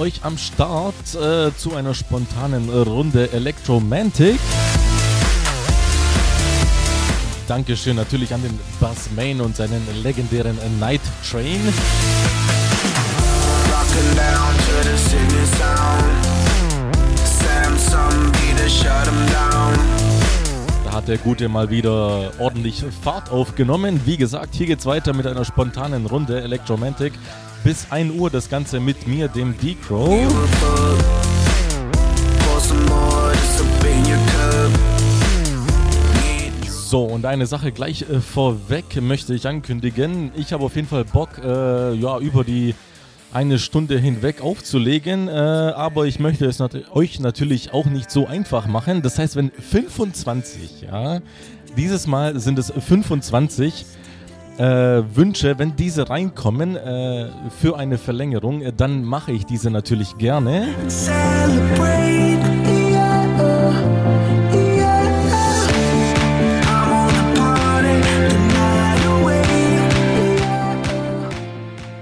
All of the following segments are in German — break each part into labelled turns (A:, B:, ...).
A: euch am Start äh, zu einer spontanen Runde Electromantic. Dankeschön natürlich an den Bass Main und seinen legendären Night Train. Da hat der Gute mal wieder ordentlich Fahrt aufgenommen. Wie gesagt, hier geht's weiter mit einer spontanen Runde Electromantic. Bis 1 Uhr das Ganze mit mir, dem D-Crow. So, und eine Sache gleich äh, vorweg möchte ich ankündigen. Ich habe auf jeden Fall Bock, äh, ja, über die eine Stunde hinweg aufzulegen, äh, aber ich möchte es nat euch natürlich auch nicht so einfach machen. Das heißt, wenn 25, ja, dieses Mal sind es 25 äh, Wünsche, wenn diese reinkommen äh, für eine Verlängerung, äh, dann mache ich diese natürlich gerne.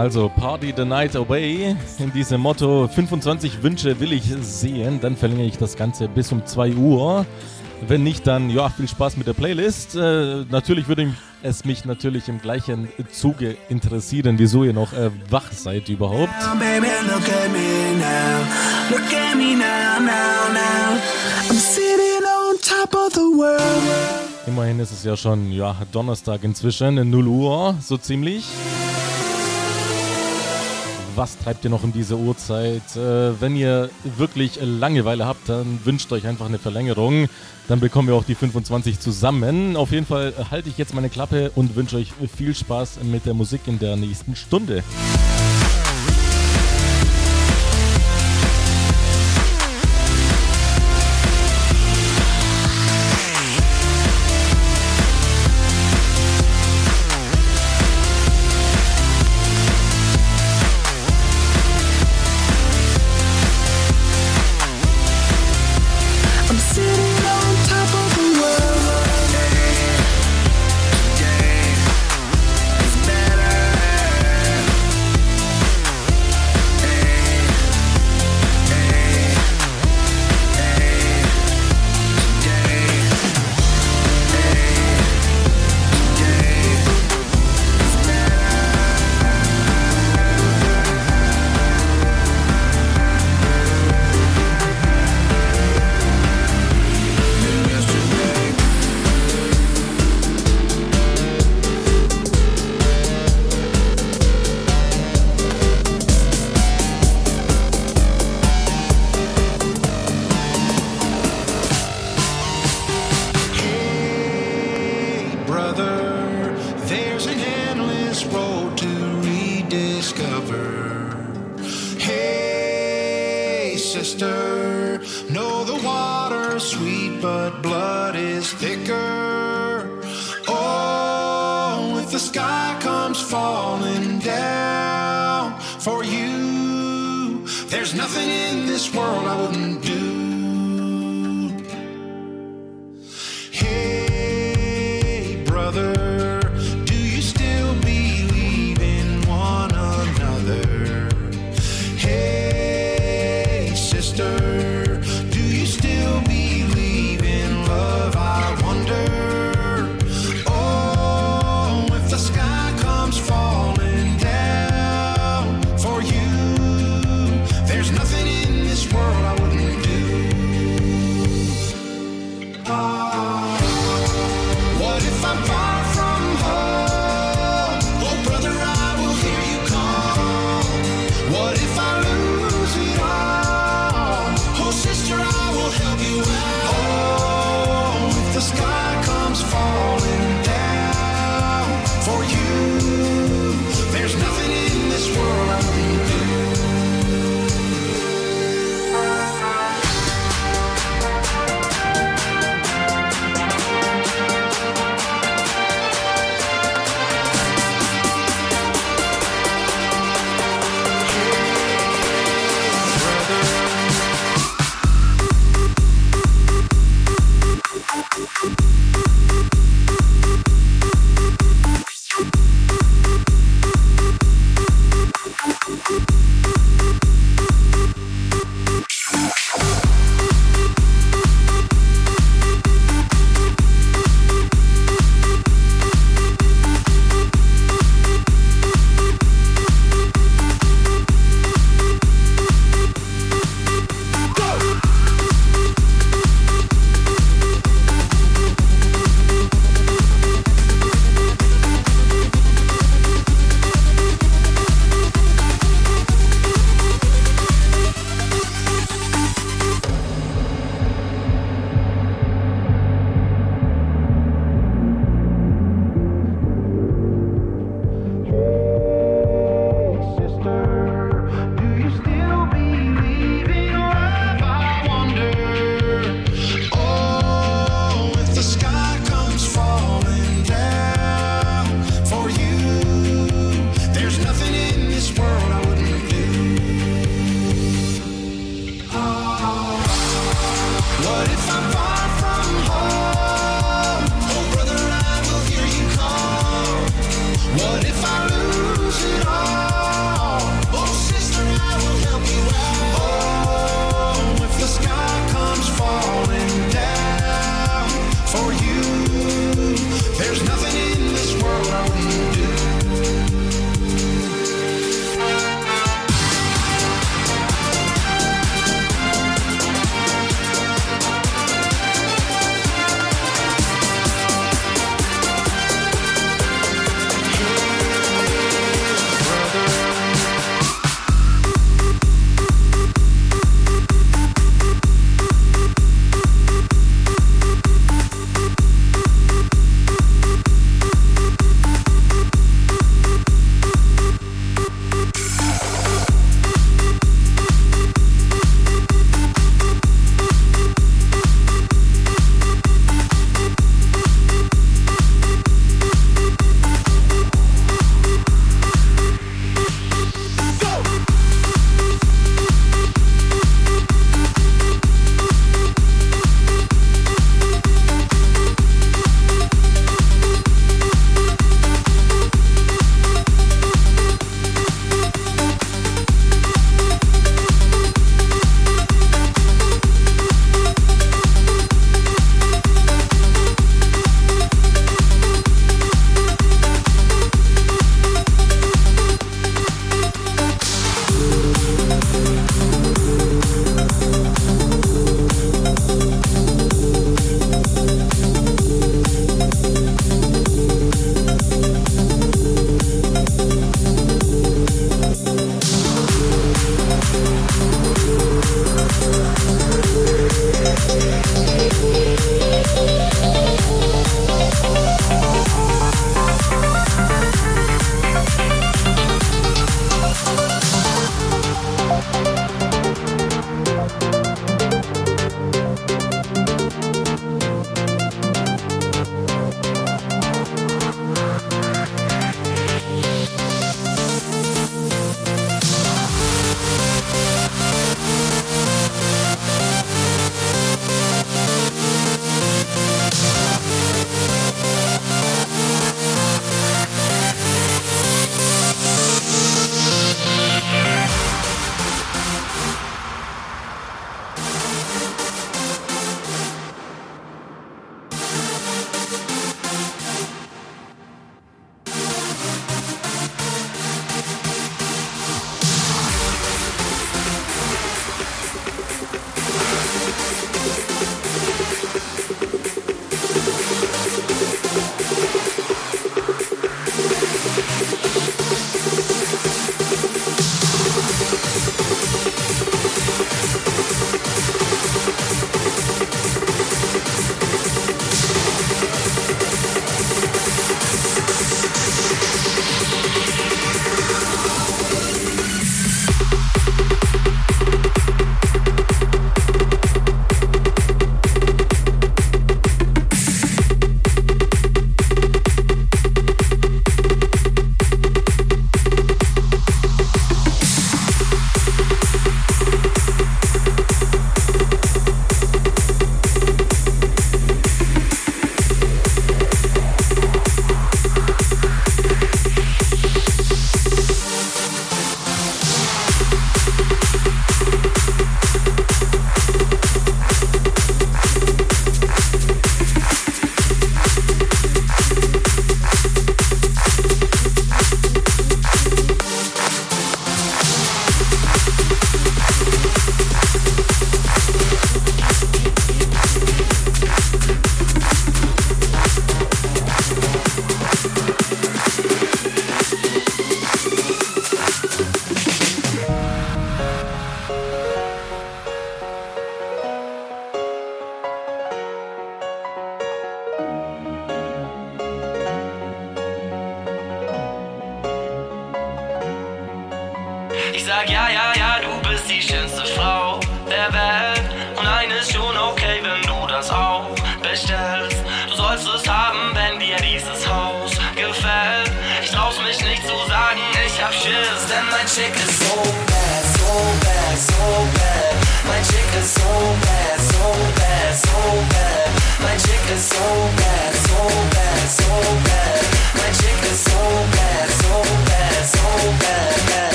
A: Also Party the Night Away in diesem Motto 25 Wünsche will ich sehen, dann verlängere ich das Ganze bis um 2 Uhr. Wenn nicht, dann ja, viel Spaß mit der Playlist. Äh, natürlich würde es mich natürlich im gleichen Zuge interessieren, wieso ihr noch äh, wach seid überhaupt.
B: Now, baby, look at me now. Look at me now, now, now. I'm sitting on top of the world.
A: Immerhin ist es ja schon ja, Donnerstag inzwischen, 0 Uhr, so ziemlich. Was treibt ihr noch um diese Uhrzeit? Äh, wenn ihr wirklich Langeweile habt, dann wünscht euch einfach eine Verlängerung. Dann bekommen wir auch die 25 zusammen. Auf jeden Fall halte ich jetzt meine Klappe und wünsche euch viel Spaß mit der Musik in der nächsten Stunde.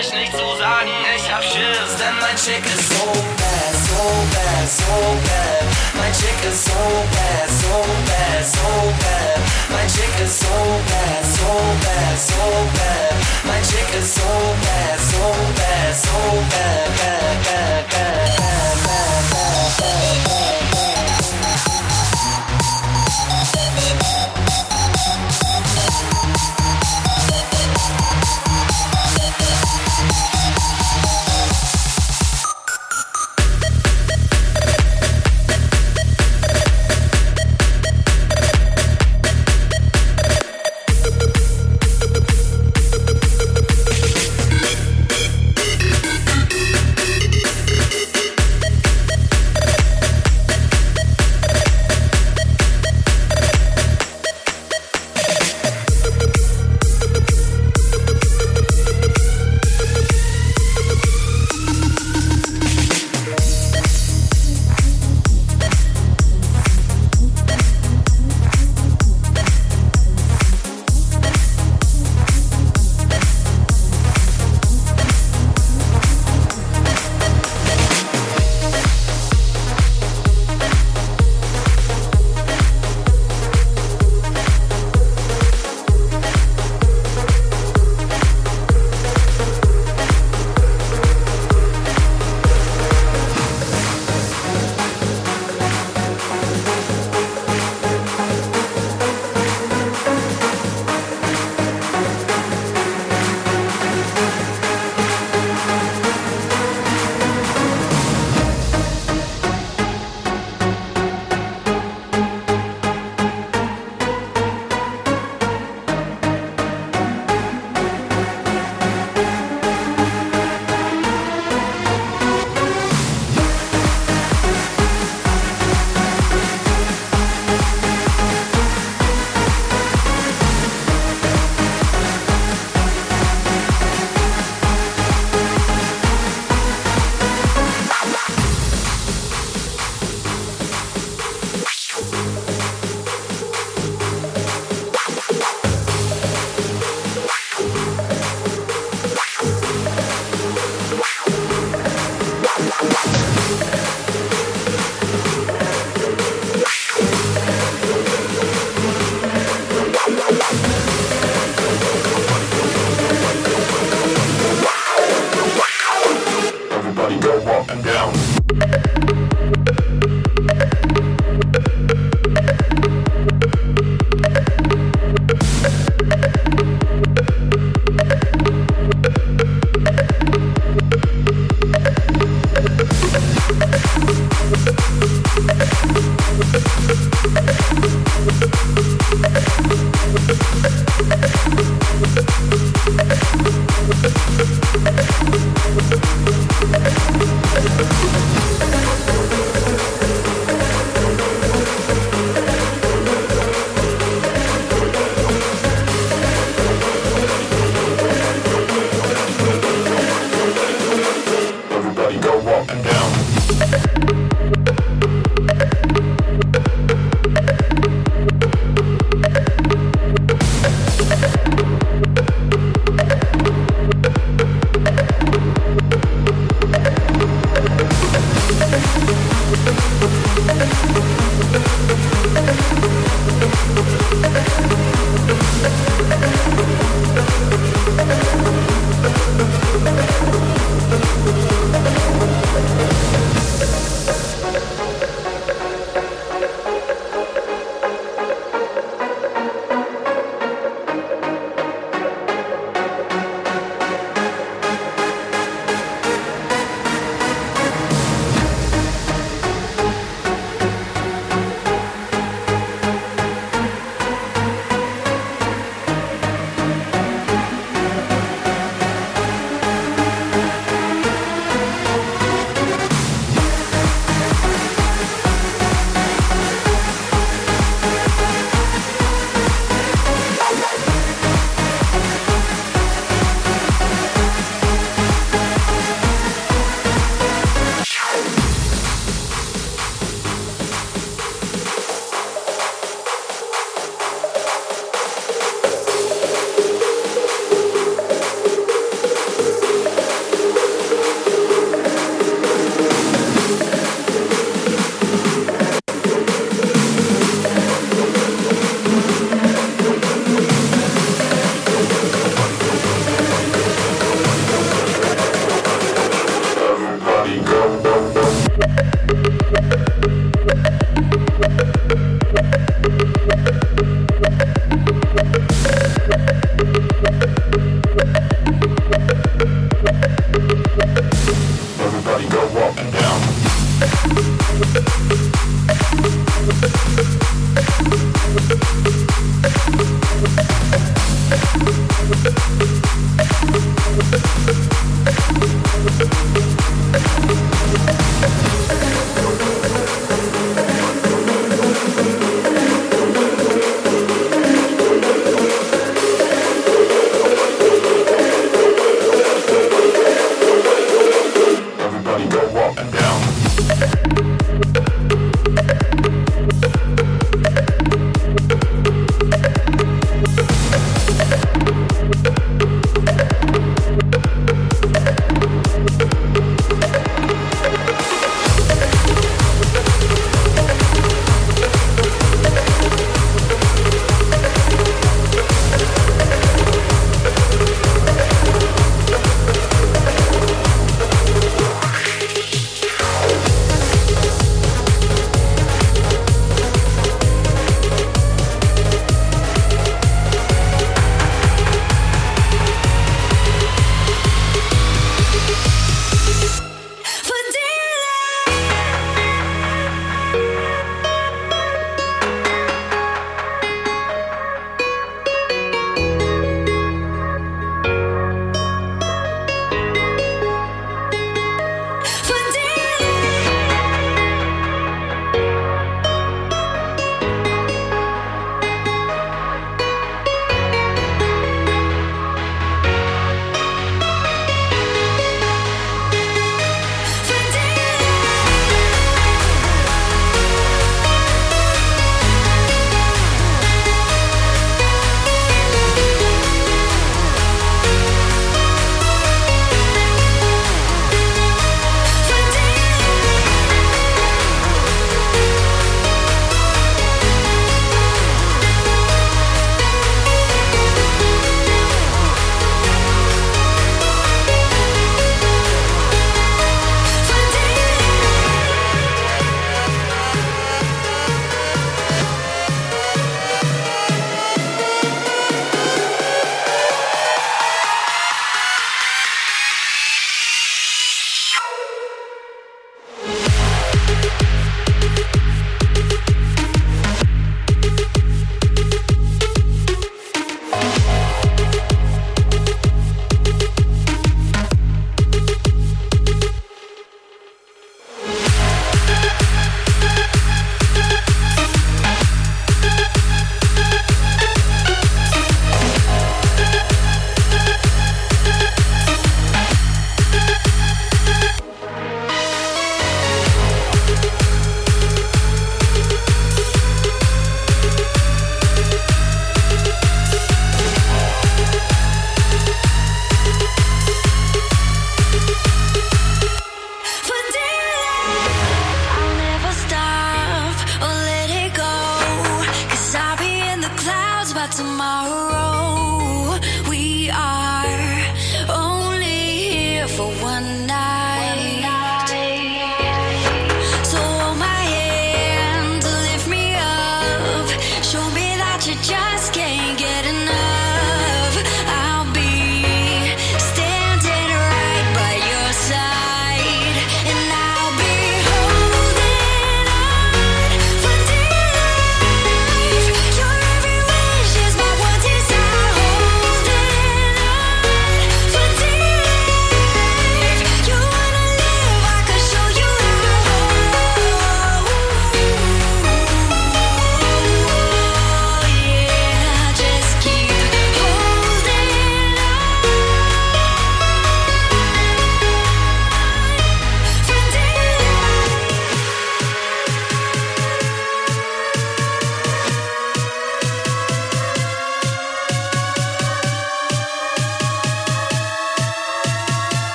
B: ich nicht so sagen, ich hab Schiss, denn mein Chick ist so bad, so bad, so bad. Mein Chick ist so bad, so bad, so bad. Mein Chick ist so bad, so bad, so bad. Mein Chick ist so bad, so bad, so bad, bad, bad.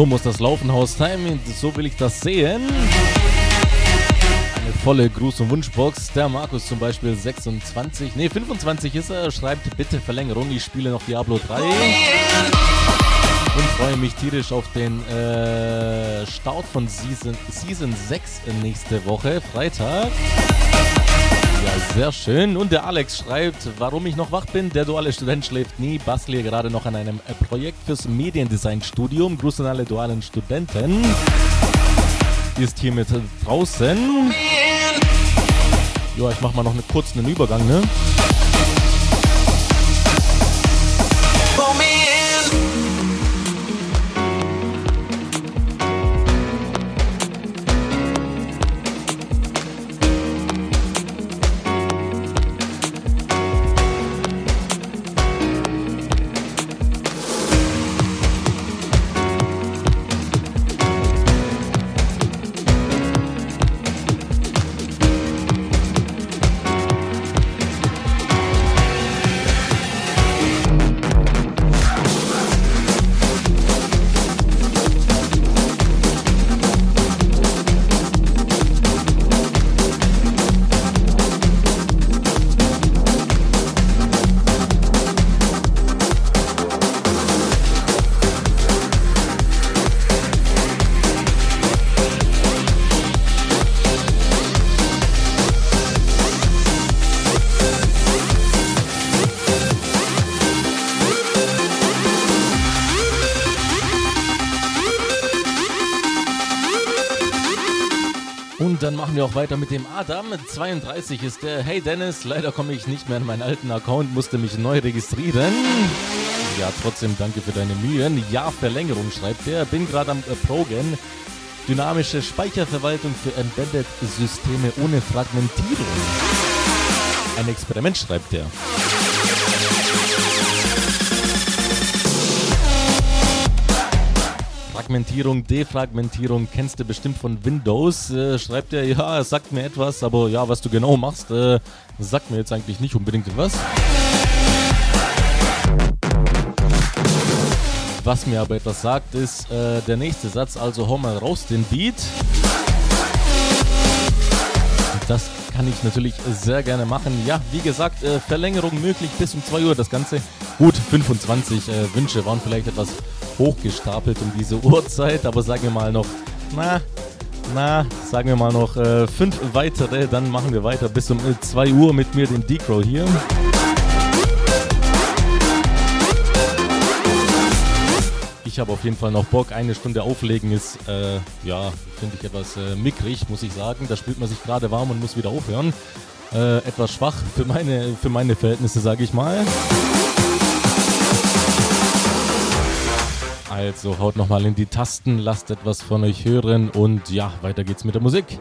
A: So muss das laufen, Haus Time. So will ich das sehen. Eine volle Gruß- und Wunschbox. Der Markus zum Beispiel 26, nee 25 ist er. Schreibt bitte Verlängerung. Ich spiele noch Diablo 3. Und freue mich tierisch auf den äh, Start von Season, Season 6 nächste Woche, Freitag. Ja, sehr schön. Und der Alex schreibt, warum ich noch wach bin. Der duale Student schläft nie. Bastle gerade noch an einem äh, Projekt fürs Mediendesign-Studium. Grüße an alle dualen Studenten. Die ist hiermit draußen. Ja, ich mach mal noch eine, kurz einen Übergang, ne? Wir auch weiter mit dem Adam. 32 ist der. Hey Dennis, leider komme ich nicht mehr an meinen alten Account, musste mich neu registrieren. Ja, trotzdem danke für deine Mühen. Ja, Verlängerung schreibt der. Bin gerade am Progen. Dynamische Speicherverwaltung für Embedded-Systeme ohne Fragmentierung. Ein Experiment schreibt der. Fragmentierung, Defragmentierung kennst du bestimmt von Windows. Äh, schreibt er, ja, es sagt mir etwas, aber ja, was du genau machst, äh, sagt mir jetzt eigentlich nicht unbedingt etwas. Was mir aber etwas sagt, ist äh, der nächste Satz, also hau mal raus den Beat. Das kann ich natürlich sehr gerne machen. Ja, wie gesagt, äh, Verlängerung möglich bis um 2 Uhr. Das Ganze gut, 25 äh, Wünsche waren vielleicht etwas hochgestapelt um diese Uhrzeit, aber sagen wir mal noch, na, na, sagen wir mal noch äh, fünf weitere, dann machen wir weiter bis um 2 äh, Uhr mit mir, dem Decro hier. Ich habe auf jeden Fall noch Bock. Eine Stunde auflegen ist, äh, ja, finde ich etwas äh, mickrig, muss ich sagen. Da spürt man sich gerade warm und muss wieder aufhören. Äh, etwas schwach für meine, für meine Verhältnisse, sage ich mal. Also haut nochmal in die Tasten, lasst etwas von euch hören und ja, weiter geht's mit der Musik.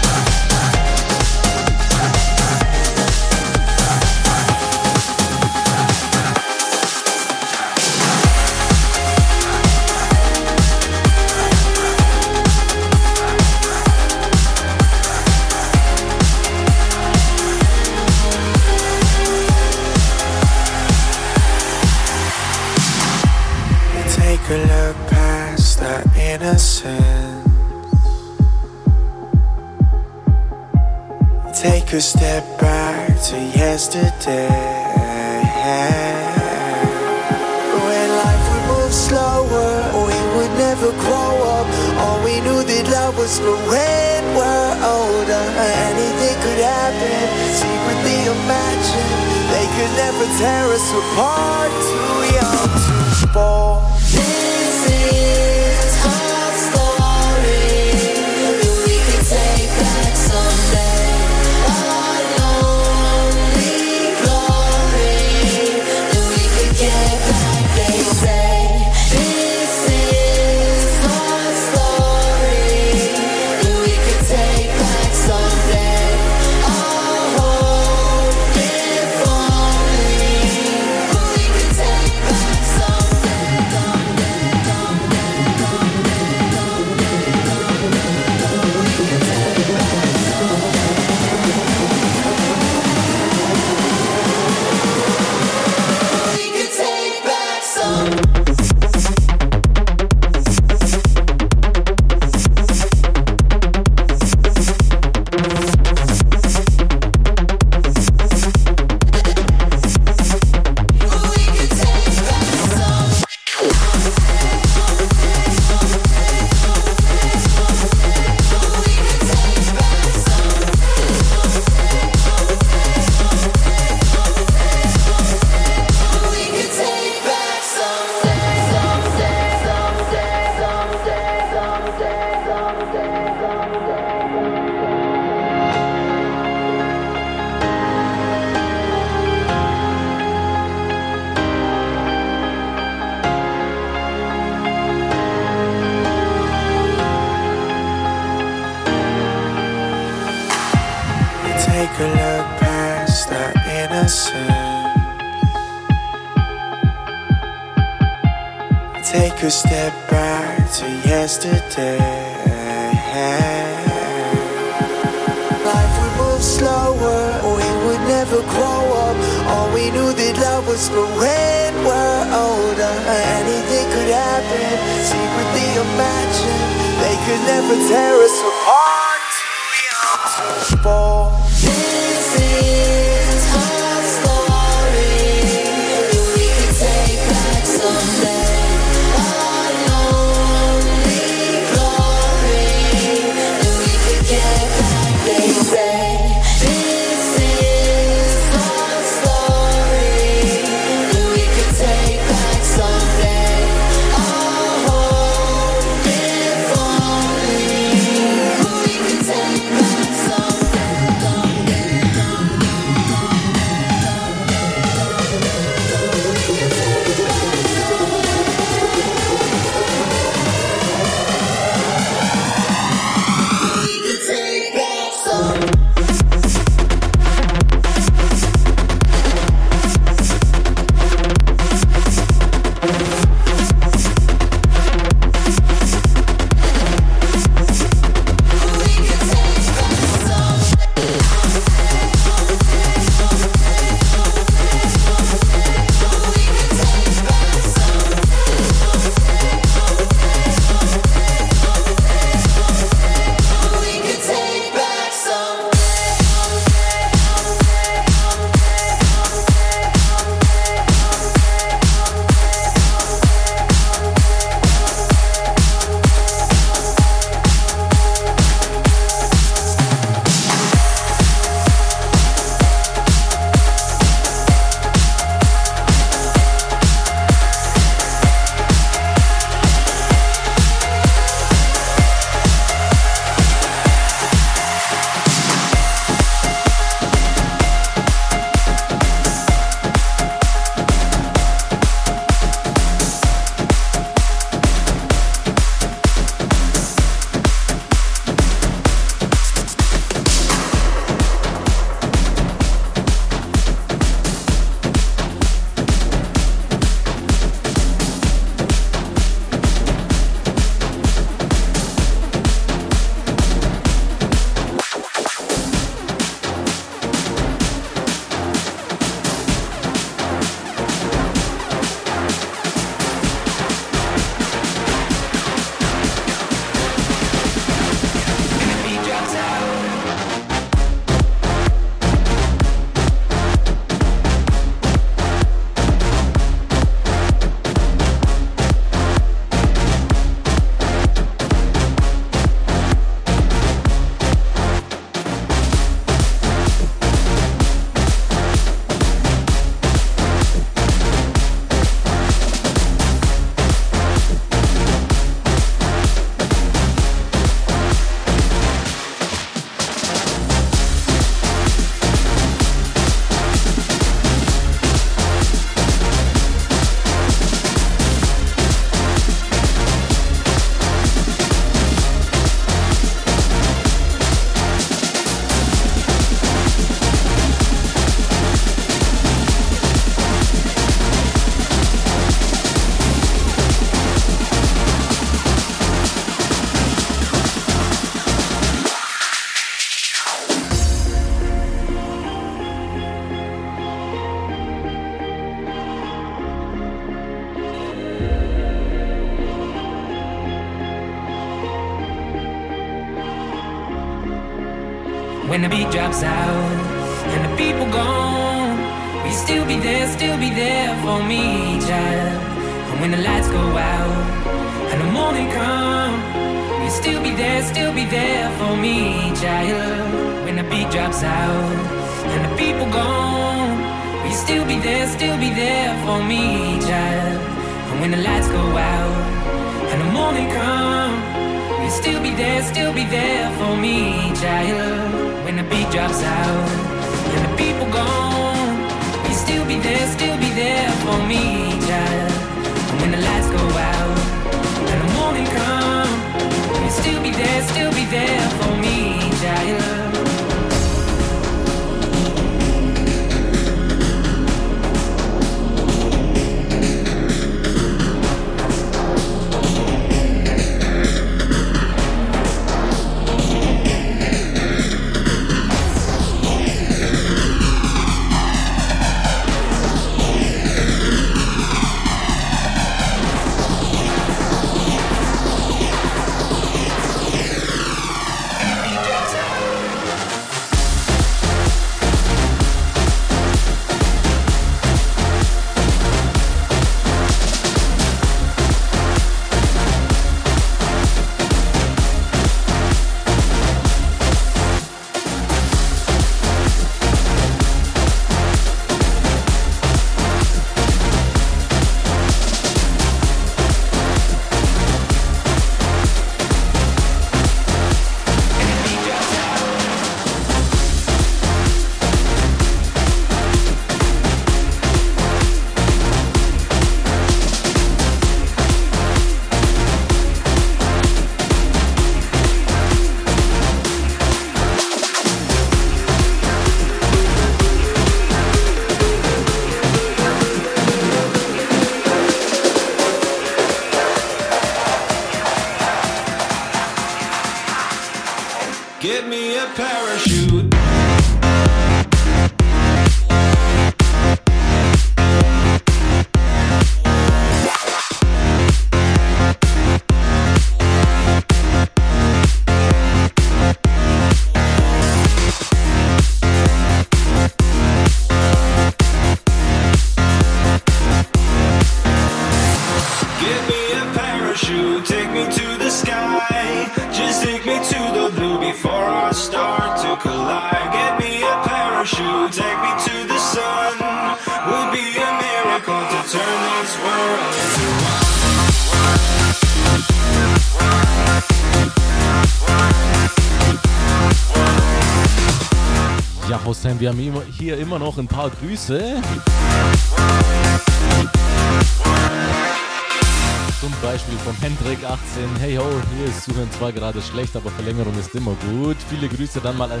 A: Gerade schlecht, aber Verlängerung ist immer gut. Viele Grüße dann mal an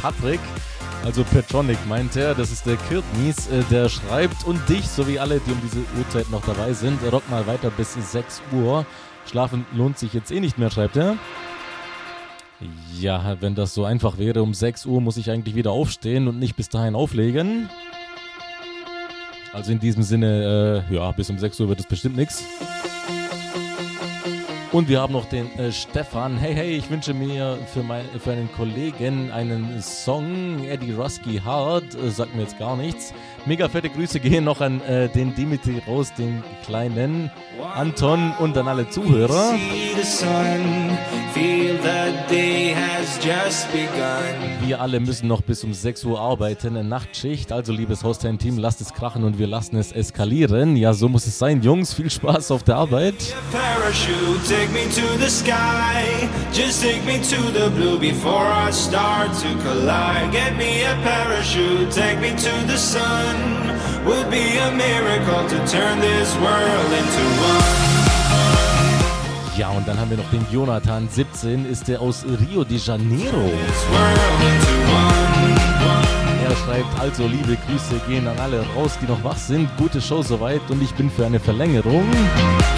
A: Patrick. Also Petronic meint er, das ist der Kirtnis, äh, der schreibt und dich sowie alle, die um diese Uhrzeit noch dabei sind. Rock mal weiter bis 6 Uhr. Schlafen lohnt sich jetzt eh nicht mehr, schreibt er. Ja, wenn das so einfach wäre, um 6 Uhr muss ich eigentlich wieder aufstehen und nicht bis dahin auflegen. Also in diesem Sinne, äh, ja, bis um 6 Uhr wird es bestimmt nichts. Und wir haben noch den äh, Stefan. Hey, hey, ich wünsche mir für, mein, für einen Kollegen einen Song. Eddie Rusky Hard, äh, sagt mir jetzt gar nichts. Mega fette Grüße gehen noch an äh, den Dimitri Raus, den kleinen Anton und an alle Zuhörer. Wir alle müssen noch bis um 6 Uhr arbeiten, eine Nachtschicht. Also, liebes Hostline-Team, lasst es krachen und wir lassen es eskalieren. Ja, so muss es sein, Jungs. Viel Spaß auf der Arbeit.
C: Parachute, take me to the sky. Just take me to the blue before I start to collide. Get me a parachute, take me to the sun. Would be a miracle to turn this world into one.
A: Ja, und dann haben wir noch den Jonathan, 17, ist der aus Rio de Janeiro. Er schreibt also, liebe Grüße gehen an alle raus, die noch wach sind. Gute Show soweit und ich bin für eine Verlängerung.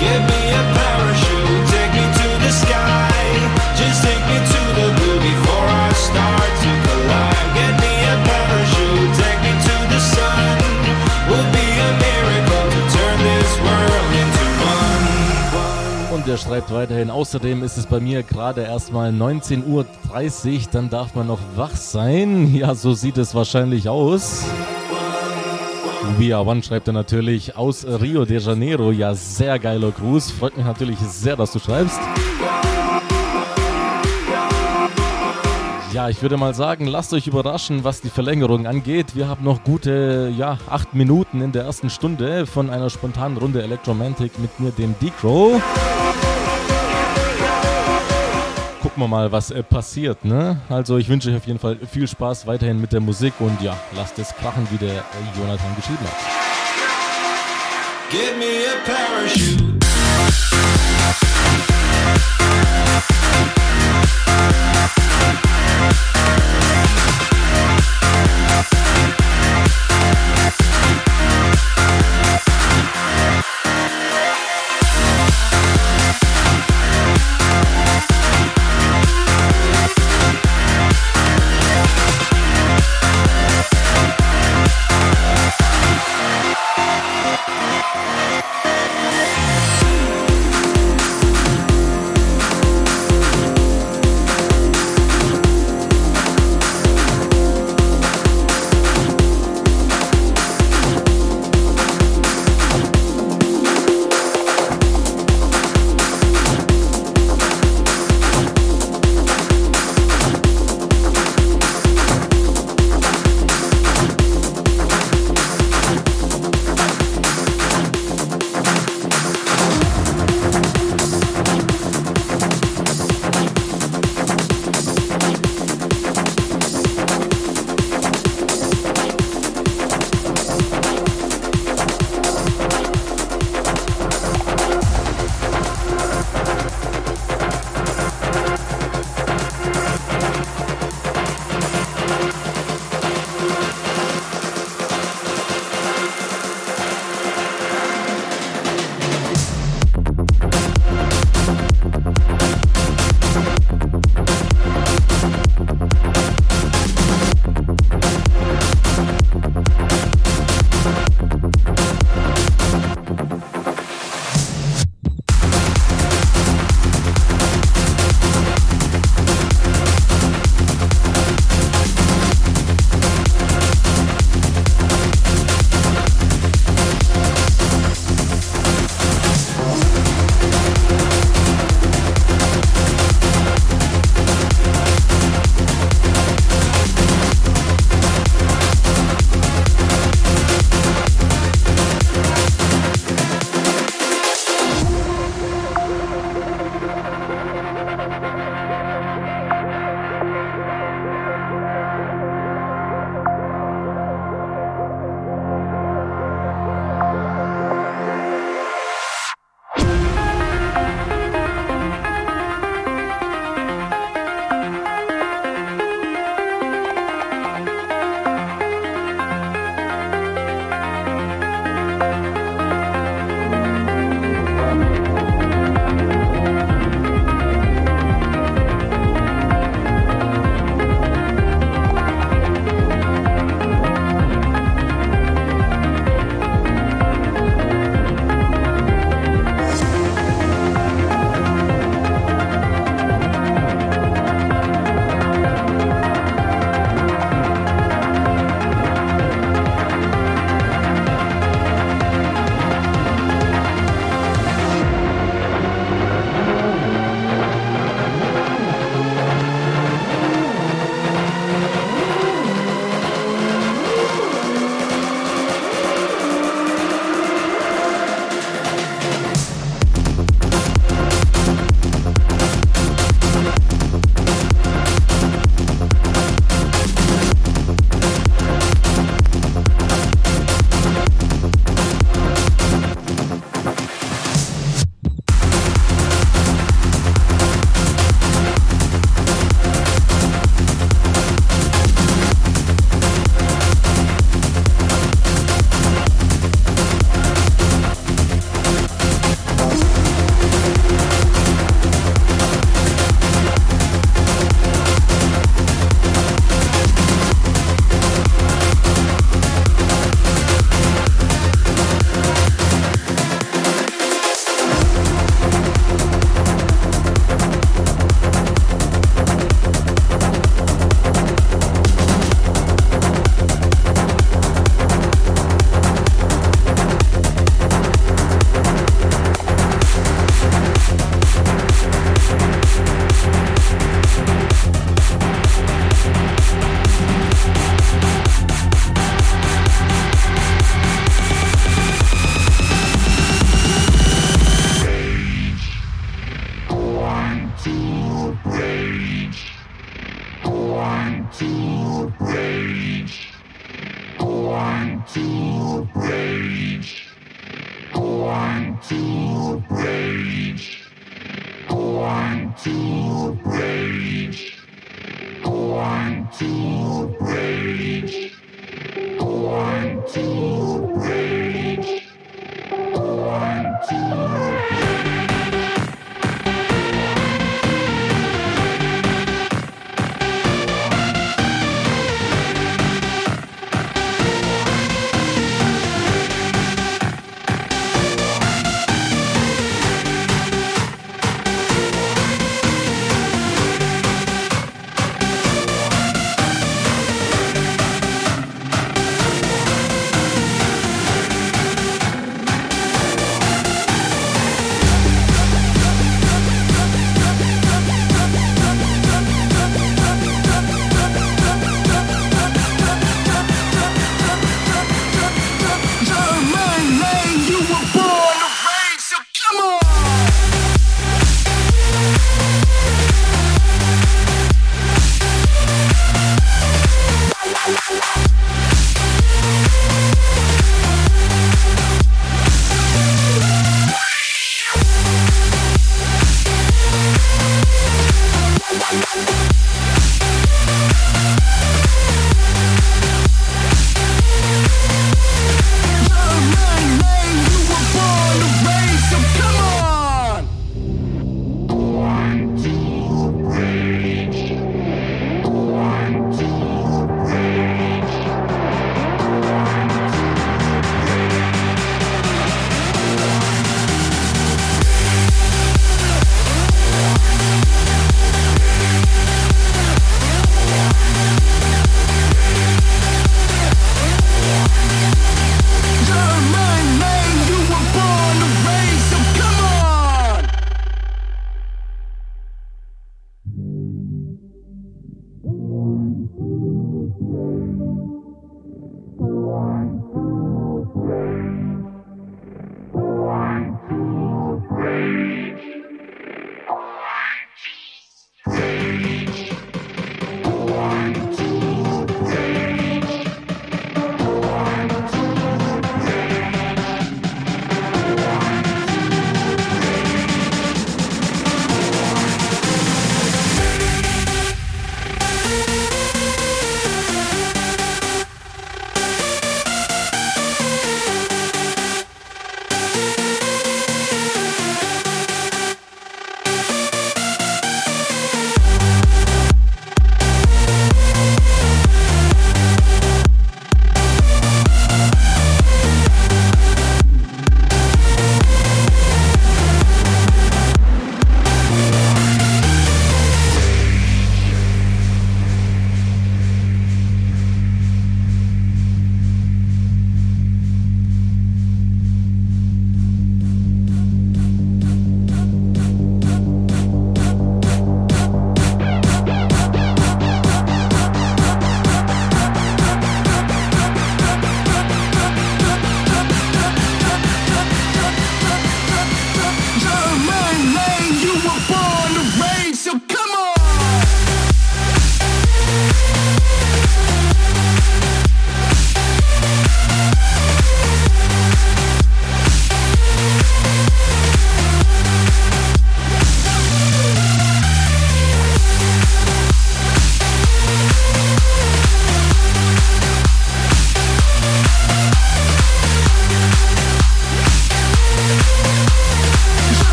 C: Give me a parachute, take me to the sky. Just take me to
A: Und er schreibt weiterhin, außerdem ist es bei mir gerade erstmal 19.30 Uhr, dann darf man noch wach sein. Ja, so sieht es wahrscheinlich aus. Via One schreibt er natürlich aus Rio de Janeiro. Ja, sehr geiler Gruß. Freut mich natürlich sehr, dass du schreibst. Ja, ich würde mal sagen, lasst euch überraschen, was die Verlängerung angeht. Wir haben noch gute, ja, acht Minuten in der ersten Stunde von einer spontanen Runde Electromantic mit mir, dem D-Crow gucken wir mal, was äh, passiert. Ne? Also ich wünsche euch auf jeden Fall viel Spaß weiterhin mit der Musik und ja, lasst es krachen, wie der äh, Jonathan geschrieben hat.
C: Give me a parachute.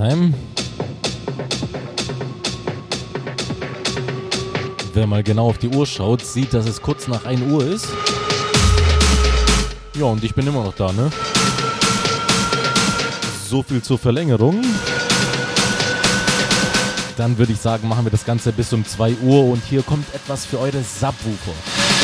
A: Ja, Hostheim. Wer mal genau auf die Uhr schaut, sieht, dass es kurz nach 1 Uhr ist. Ja, und ich bin immer noch da, ne? So viel zur Verlängerung. Dann würde ich sagen, machen wir das Ganze bis um 2 Uhr und hier kommt etwas für eure Subwoofer.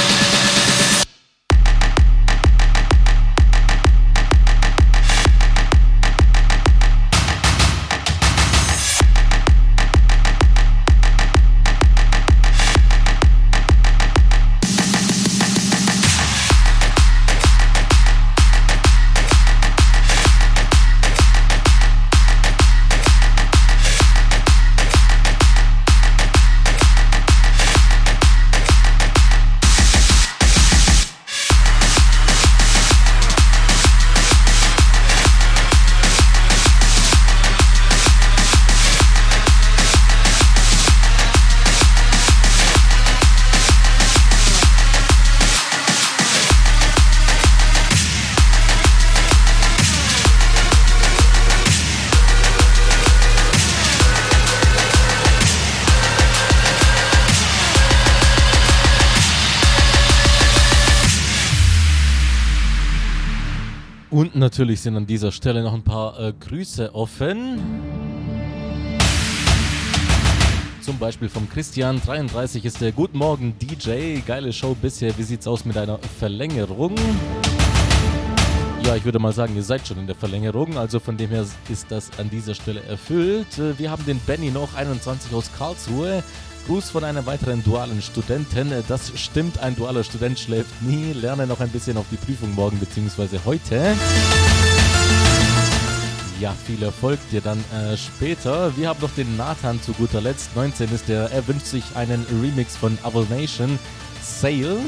A: Natürlich sind an dieser Stelle noch ein paar äh, Grüße offen. Zum Beispiel vom Christian33 ist der Guten Morgen DJ. Geile Show bisher. Wie sieht's aus mit einer Verlängerung? Ja, ich würde mal sagen, ihr seid schon in der Verlängerung. Also von dem her ist das an dieser Stelle erfüllt. Äh, Wir haben den Benny noch 21 aus Karlsruhe. Gruß von einer weiteren dualen Studentin. Äh, Das stimmt, ein dualer Student schläft nie. Lerne noch ein bisschen auf die Prüfung morgen bzw. heute. Ja, viel Erfolg dir dann äh, später. Wir haben noch den Nathan zu guter Letzt. 19 ist der. Er wünscht sich einen Remix von Owl Nation. Sale.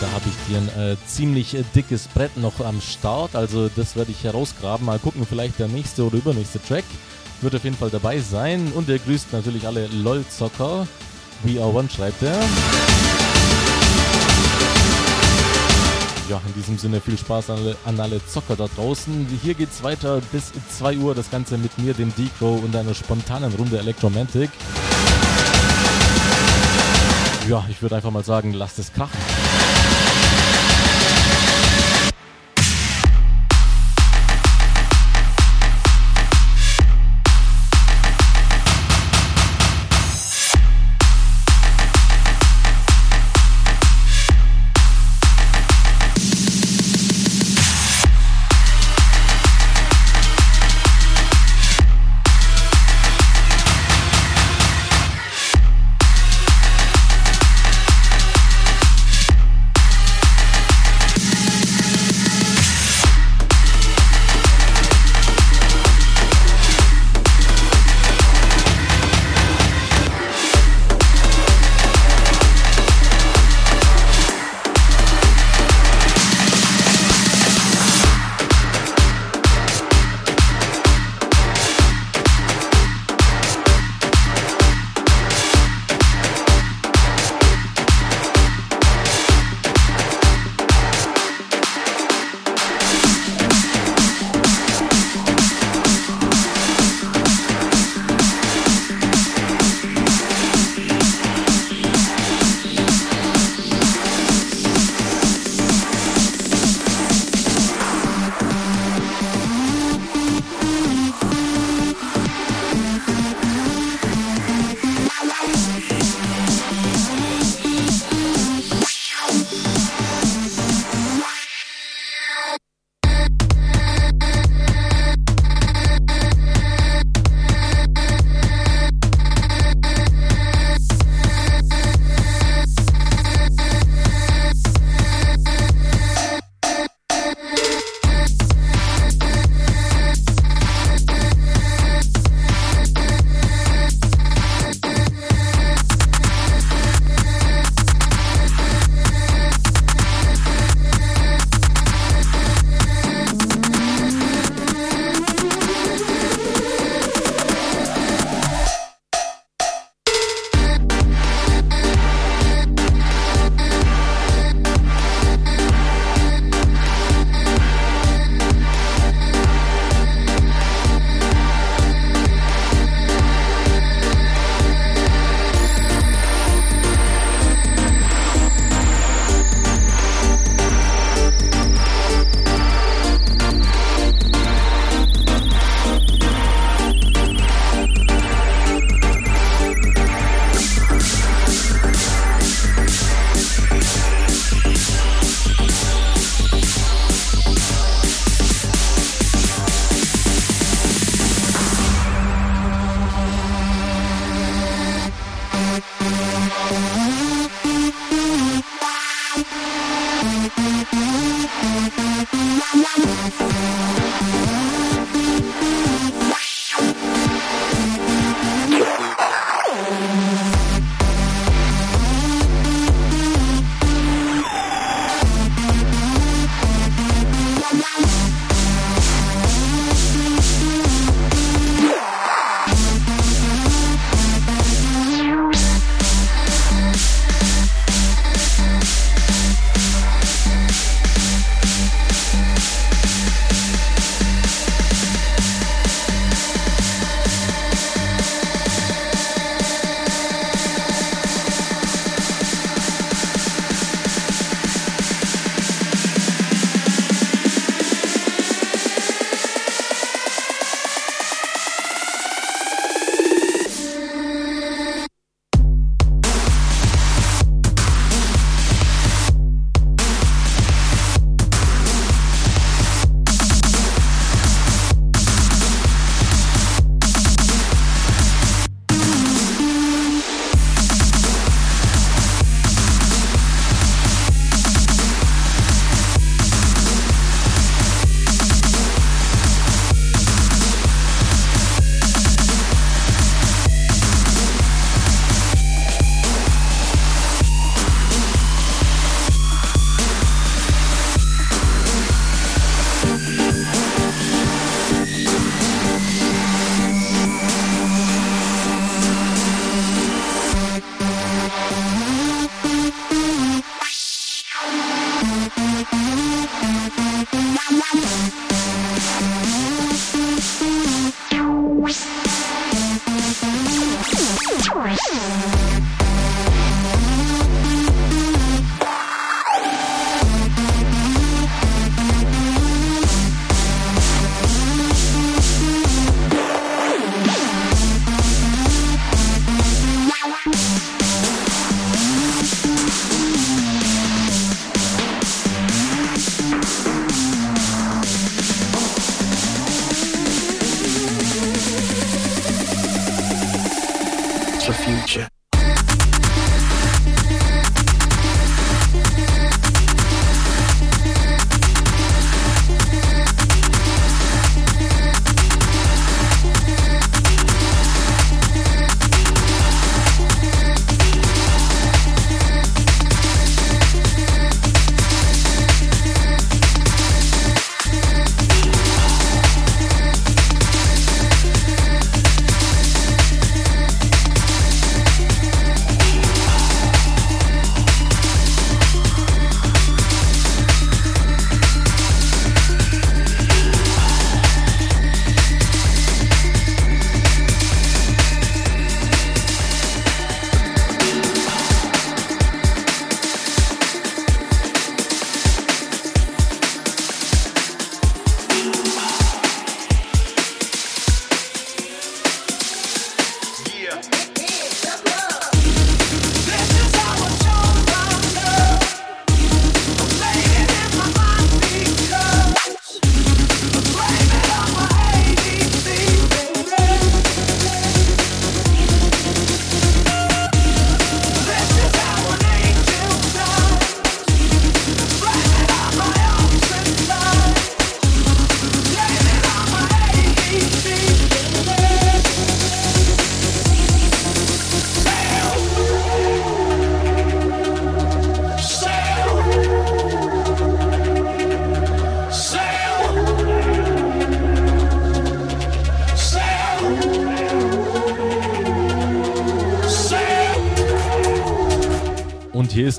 A: Da habe ich dir ein äh, ziemlich äh, dickes Brett noch am Start. Also das werde ich herausgraben. Mal gucken, vielleicht der nächste oder übernächste Track. Wird auf jeden Fall dabei sein. Und er grüßt natürlich alle LOL-Zocker. VR1 schreibt er. Ja, in diesem Sinne viel Spaß an alle, an alle Zocker da draußen. Hier geht's weiter bis 2 Uhr. Das Ganze mit mir, dem Decro und einer spontanen Runde Electromantic. Ja, ich würde einfach mal sagen, lasst es krachen.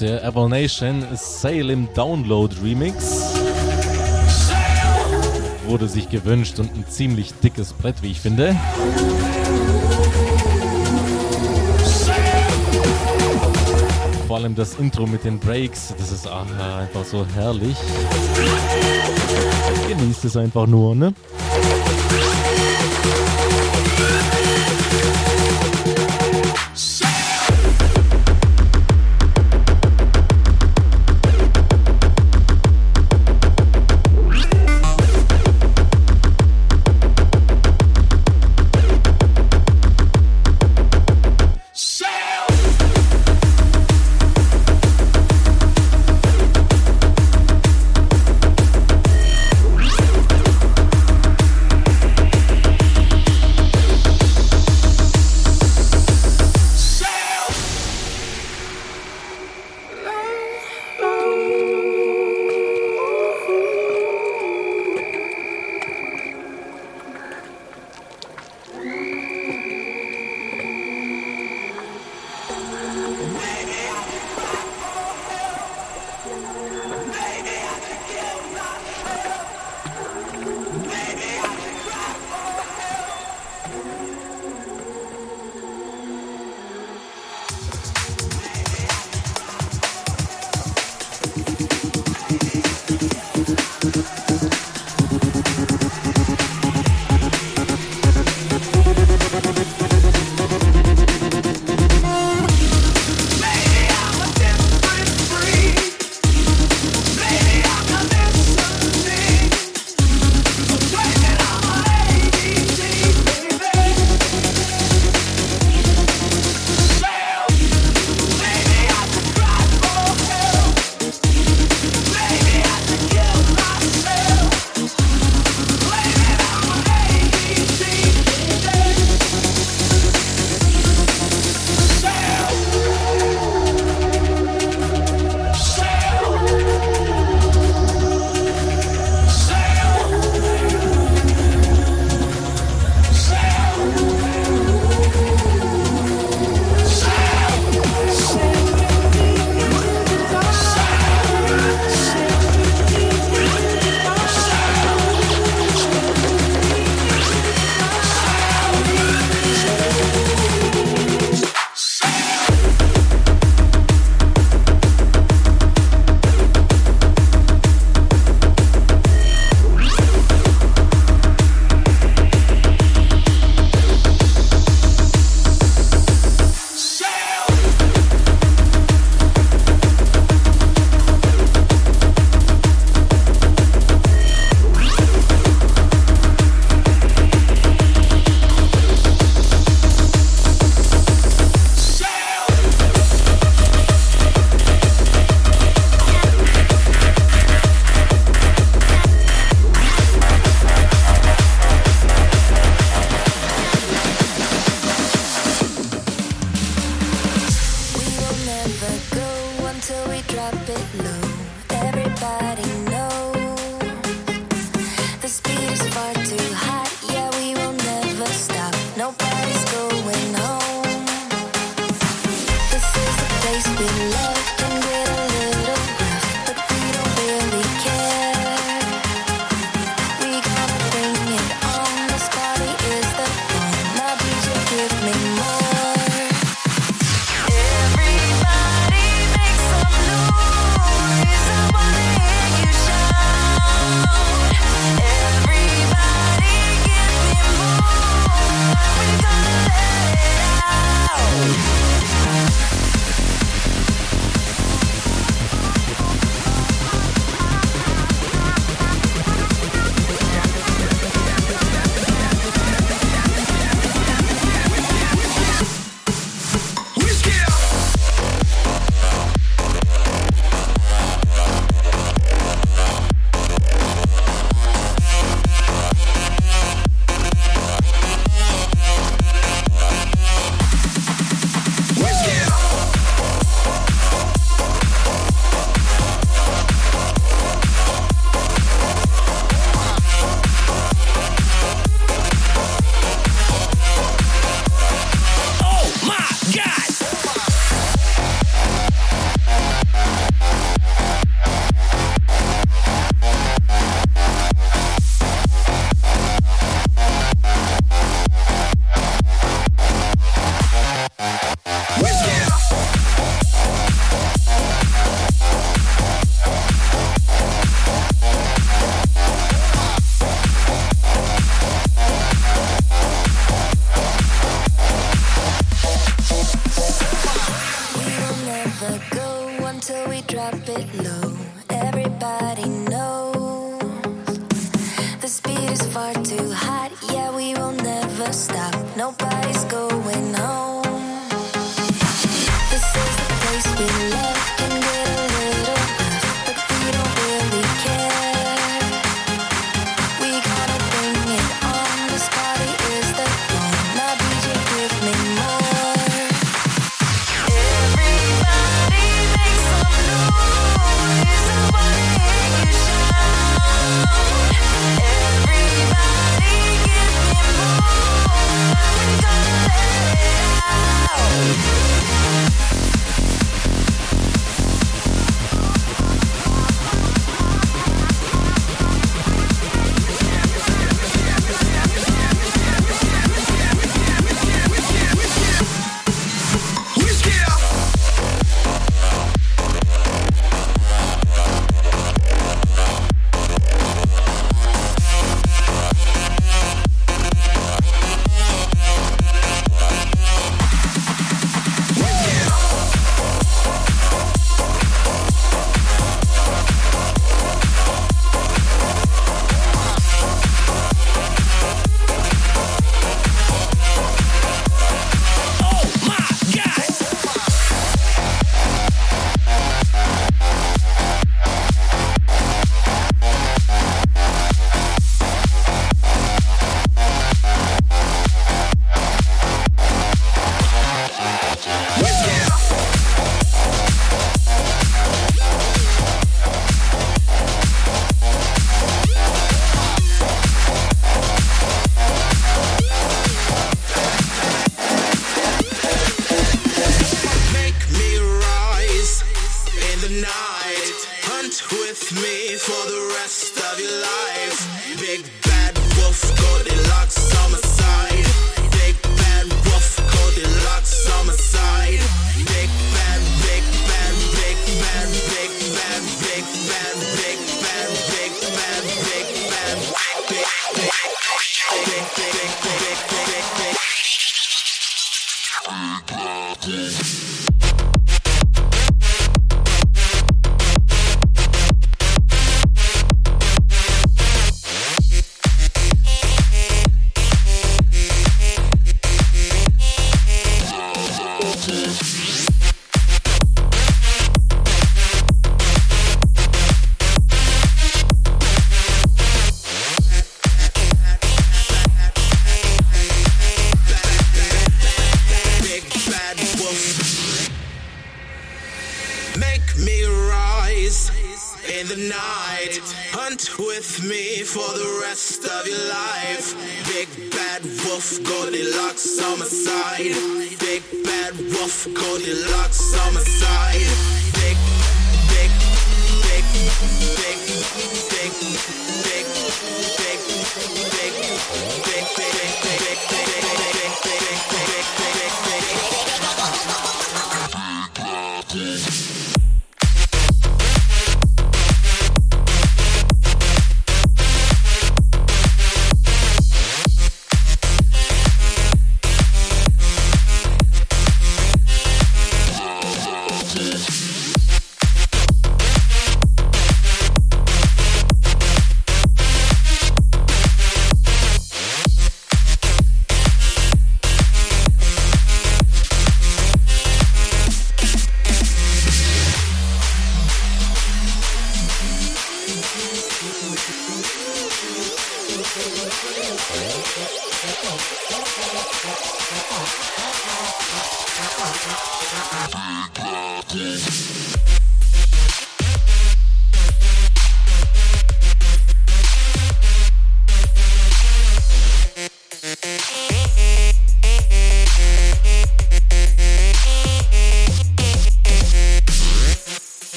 D: Der Evil Nation Salem Download Remix. Wurde sich gewünscht und ein ziemlich dickes Brett, wie ich finde. Vor allem das Intro mit den Breaks, das ist einfach so herrlich. Genießt es einfach nur, ne?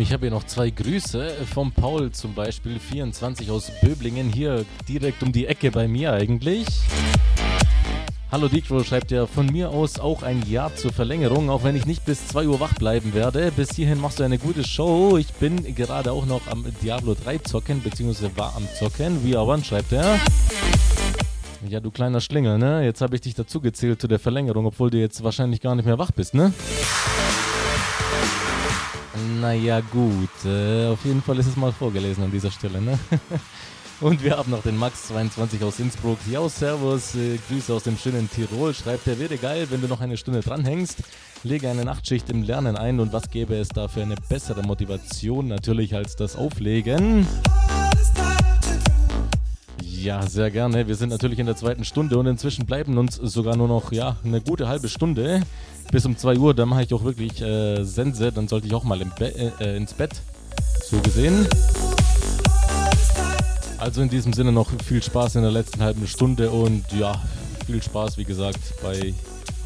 A: Ich habe hier noch zwei Grüße vom Paul zum Beispiel, 24 aus Böblingen, hier direkt um die Ecke bei mir eigentlich. Hallo Dicro schreibt ja von mir aus auch ein Ja zur Verlängerung, auch wenn ich nicht bis 2 Uhr wach bleiben werde. Bis hierhin machst du eine gute Show. Ich bin gerade auch noch am Diablo 3 zocken, beziehungsweise war am zocken. Wie aber schreibt er. Ja, du kleiner Schlingel, ne? Jetzt habe ich dich dazu gezählt zu der Verlängerung, obwohl du jetzt wahrscheinlich gar nicht mehr wach bist, ne? Naja, gut. Äh, auf jeden Fall ist es mal vorgelesen an dieser Stelle, ne? Und wir haben noch den Max22 aus Innsbruck. Ja, servus. Äh, Grüße aus dem schönen Tirol. Schreibt, der wäre geil, wenn du noch eine Stunde dranhängst. Lege eine Nachtschicht im Lernen ein und was gäbe es da für eine bessere Motivation natürlich als das Auflegen? Ja, sehr gerne. Wir sind natürlich in der zweiten Stunde und inzwischen bleiben uns sogar nur noch ja, eine gute halbe Stunde bis um 2 Uhr. Dann mache ich auch wirklich äh, Sense. Dann sollte ich auch mal Be äh, ins Bett. So gesehen. Also in diesem Sinne noch viel Spaß in der letzten halben Stunde und ja, viel Spaß, wie gesagt, bei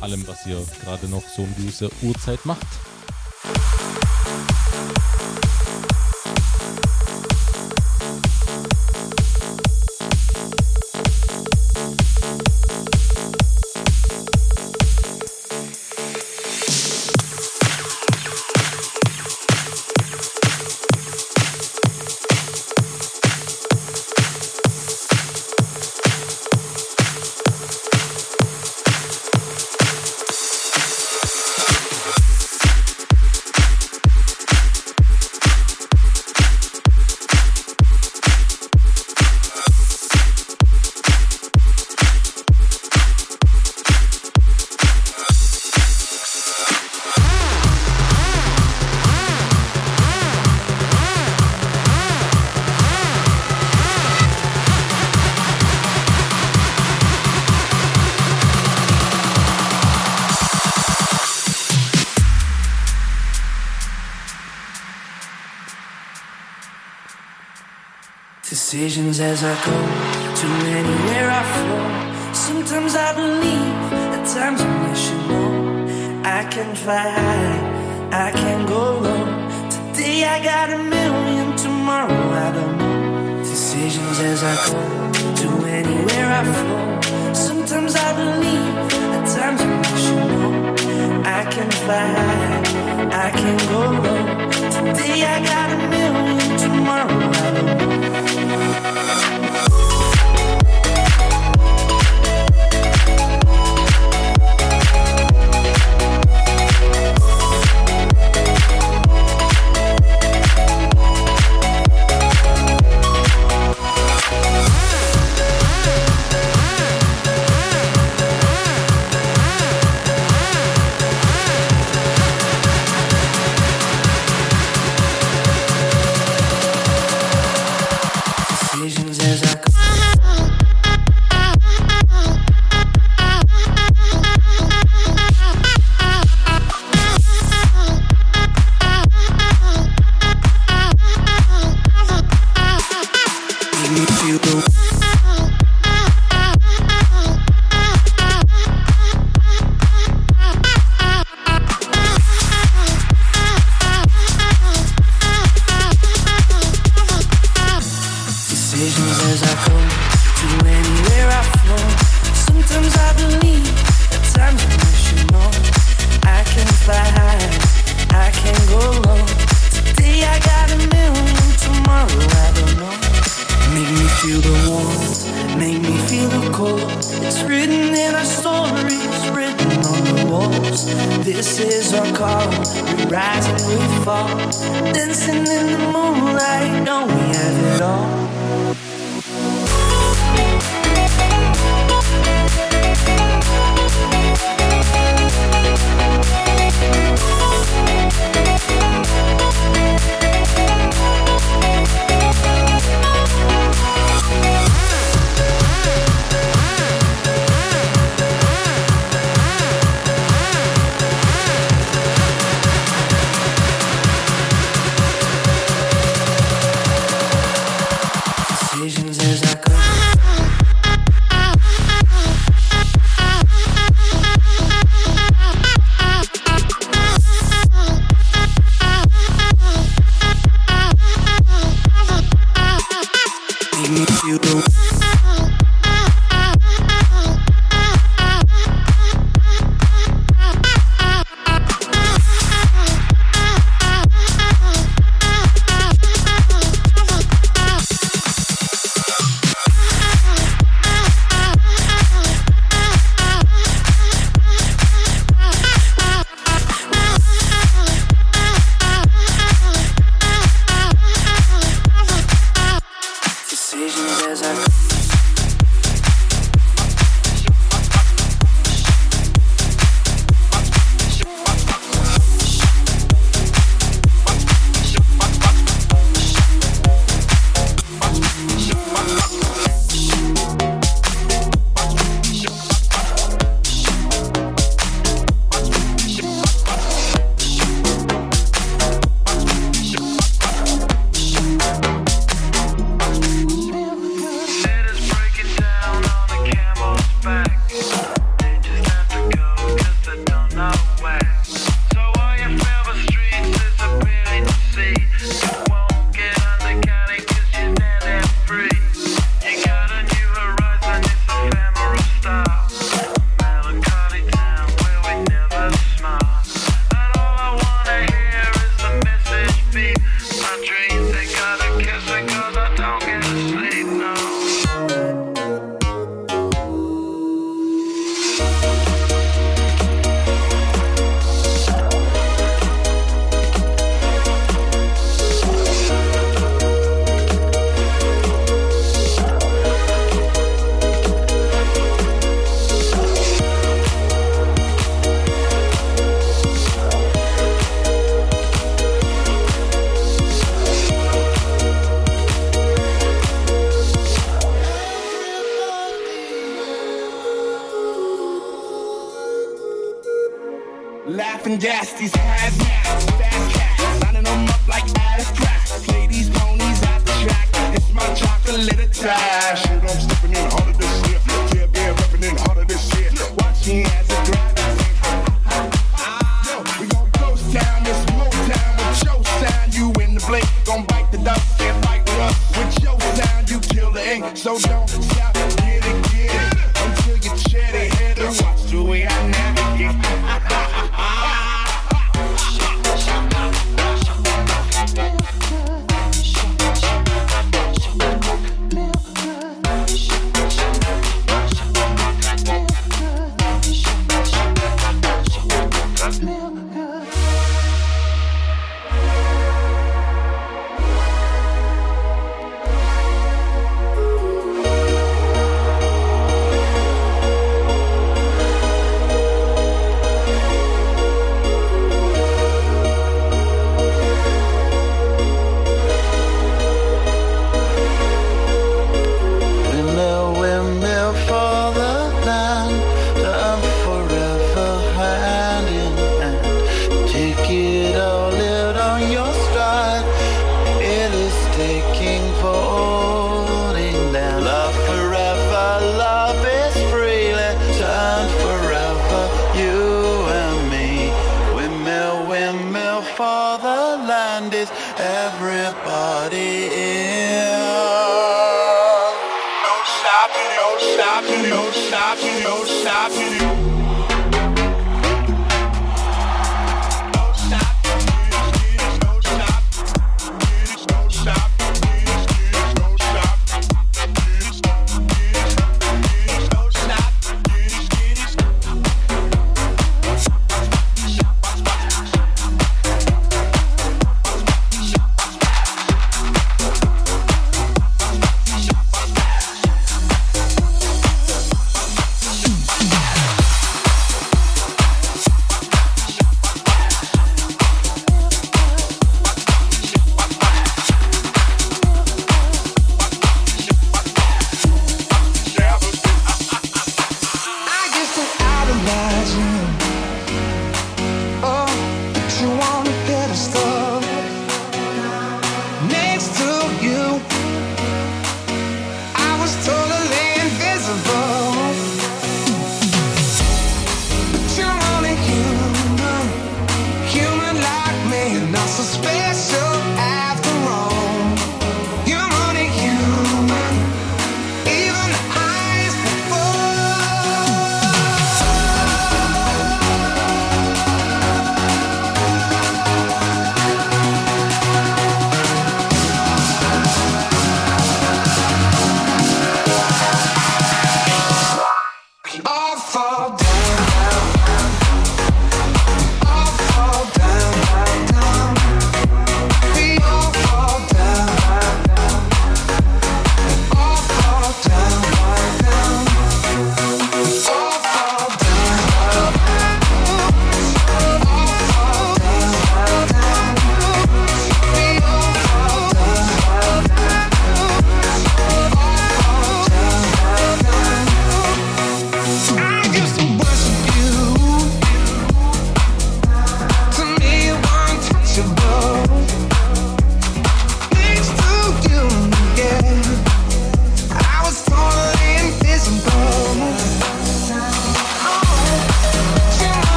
A: allem, was ihr gerade noch so um diese Uhrzeit macht.
E: Decisions as I go to anywhere I flow. Sometimes I believe, at times I wish you know. I can fly high, I can go low. Today I got a million, tomorrow I don't know. Decisions as I go to anywhere I flow. Sometimes I believe, at times I wish you know. I can fly high, I can go low. Today I got a million, tomorrow Thank you.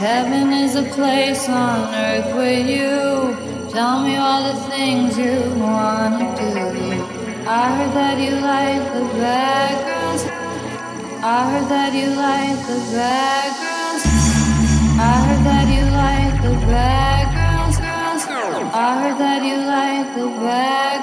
F: Heaven is a place on earth where you. Tell me all the things you wanna do. I heard that you like the bad girls. I heard that you like the bad girls. I heard that you like the bad girls. girls. I heard that you like the bad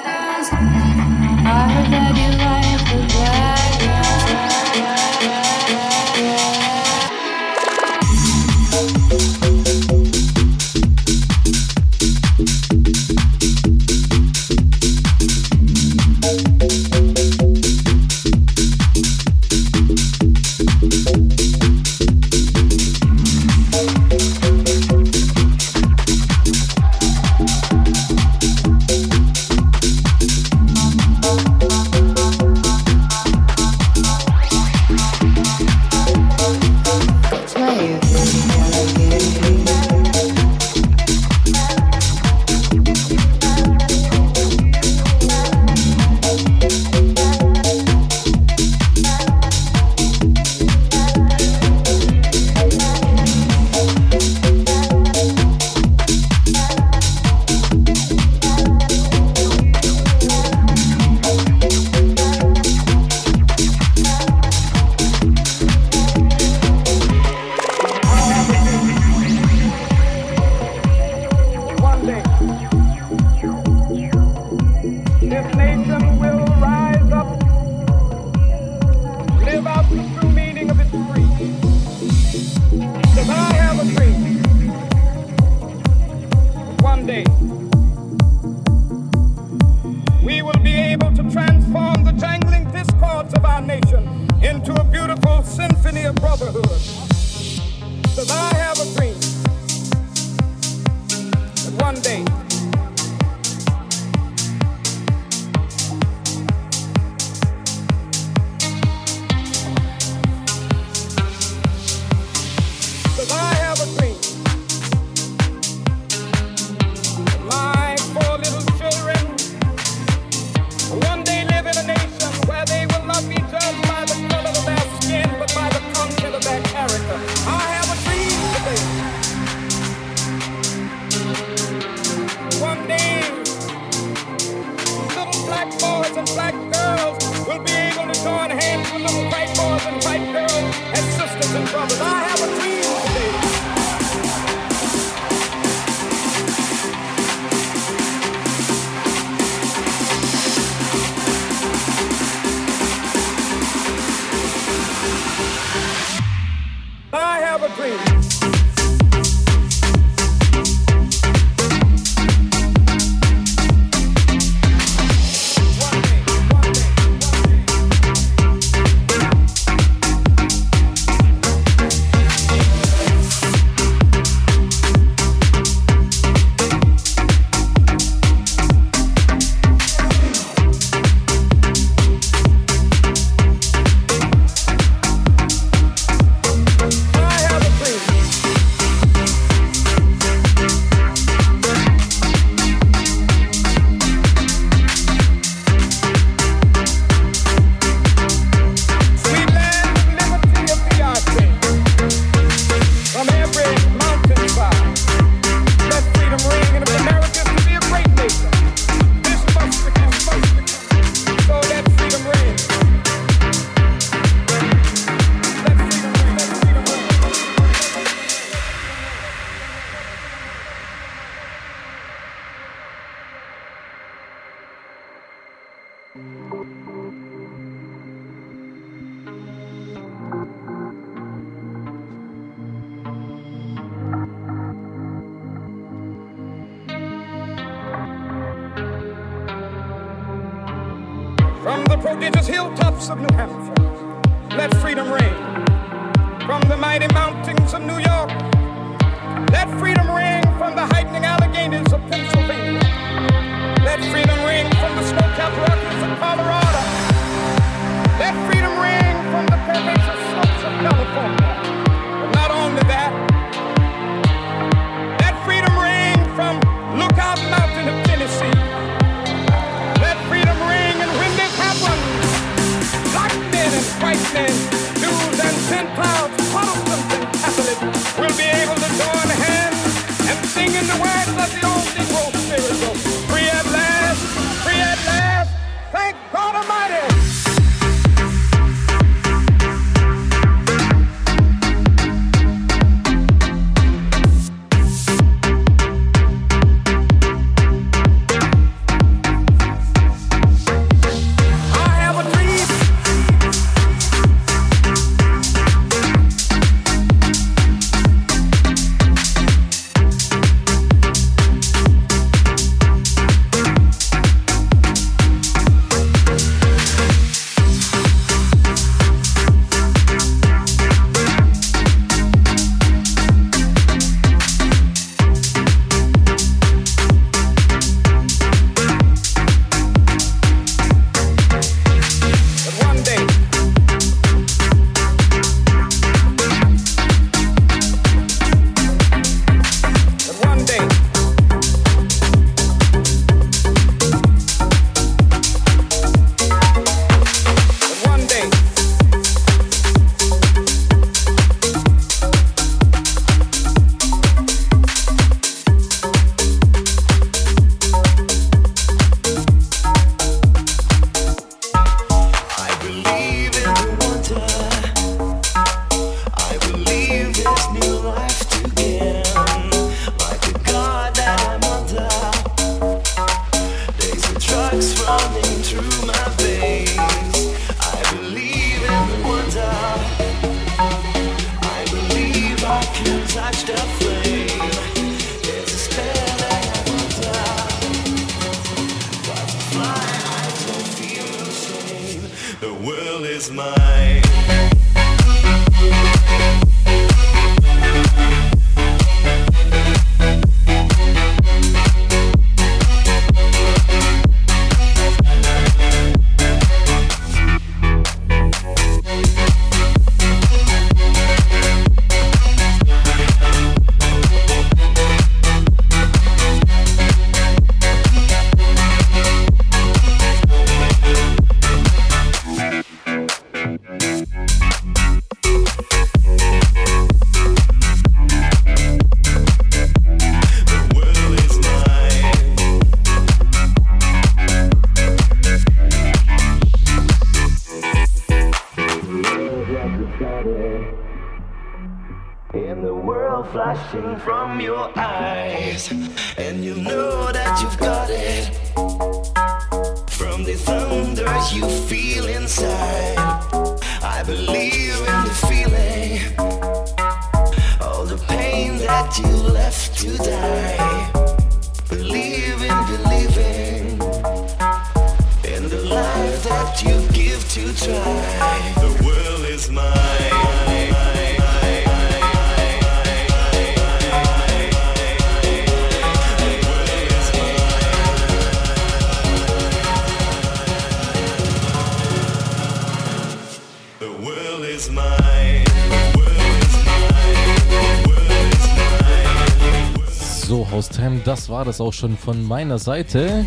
A: das auch schon von meiner Seite.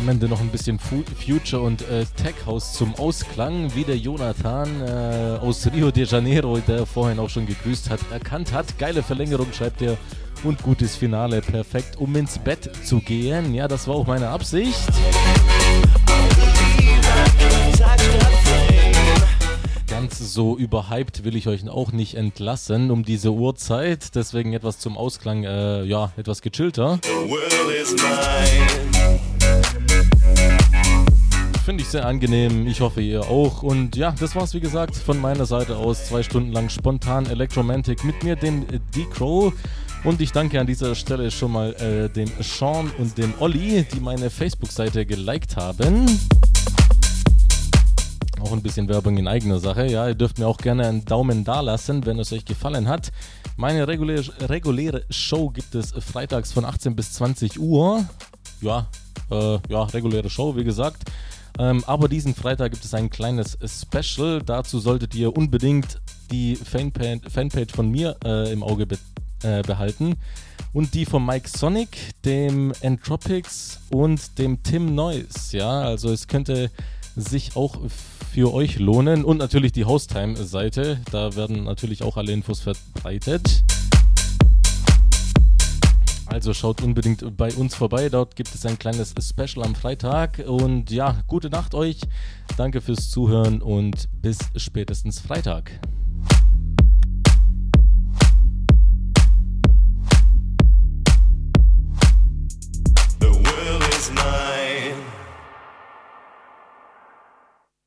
A: Am Ende noch ein bisschen Future und äh, Tech House zum Ausklang, wie der Jonathan äh, aus Rio de Janeiro, der vorhin auch schon gegrüßt hat, erkannt hat. Geile Verlängerung, schreibt er. Und gutes Finale, perfekt, um ins Bett zu gehen. Ja, das war auch meine Absicht. so überhyped will ich euch auch nicht entlassen um diese Uhrzeit. Deswegen etwas zum Ausklang, äh, ja, etwas gechillter. Finde ich sehr angenehm. Ich hoffe, ihr auch. Und ja, das war's, wie gesagt, von meiner Seite aus. Zwei Stunden lang spontan Electromantic mit mir, dem D-Crow. Und ich danke an dieser Stelle schon mal äh, dem Sean und dem Olli, die meine Facebook-Seite geliked haben. Auch ein bisschen Werbung in eigener Sache. Ja, ihr dürft mir auch gerne einen Daumen da lassen, wenn es euch gefallen hat. Meine reguläre, reguläre Show gibt es freitags von 18 bis 20 Uhr. Ja, äh, ja, reguläre Show, wie gesagt. Ähm, aber diesen Freitag gibt es ein kleines Special. Dazu solltet ihr unbedingt die Fanpage, Fanpage von mir äh, im Auge be äh, behalten. Und die von Mike Sonic, dem Entropics und dem Tim Noise. Ja, also es könnte sich auch für euch lohnen. Und natürlich die Hostime-Seite, da werden natürlich auch alle Infos verbreitet. Also schaut unbedingt bei uns vorbei. Dort gibt es ein kleines Special am Freitag. Und ja, gute Nacht euch. Danke fürs Zuhören und bis spätestens Freitag. The world is mine.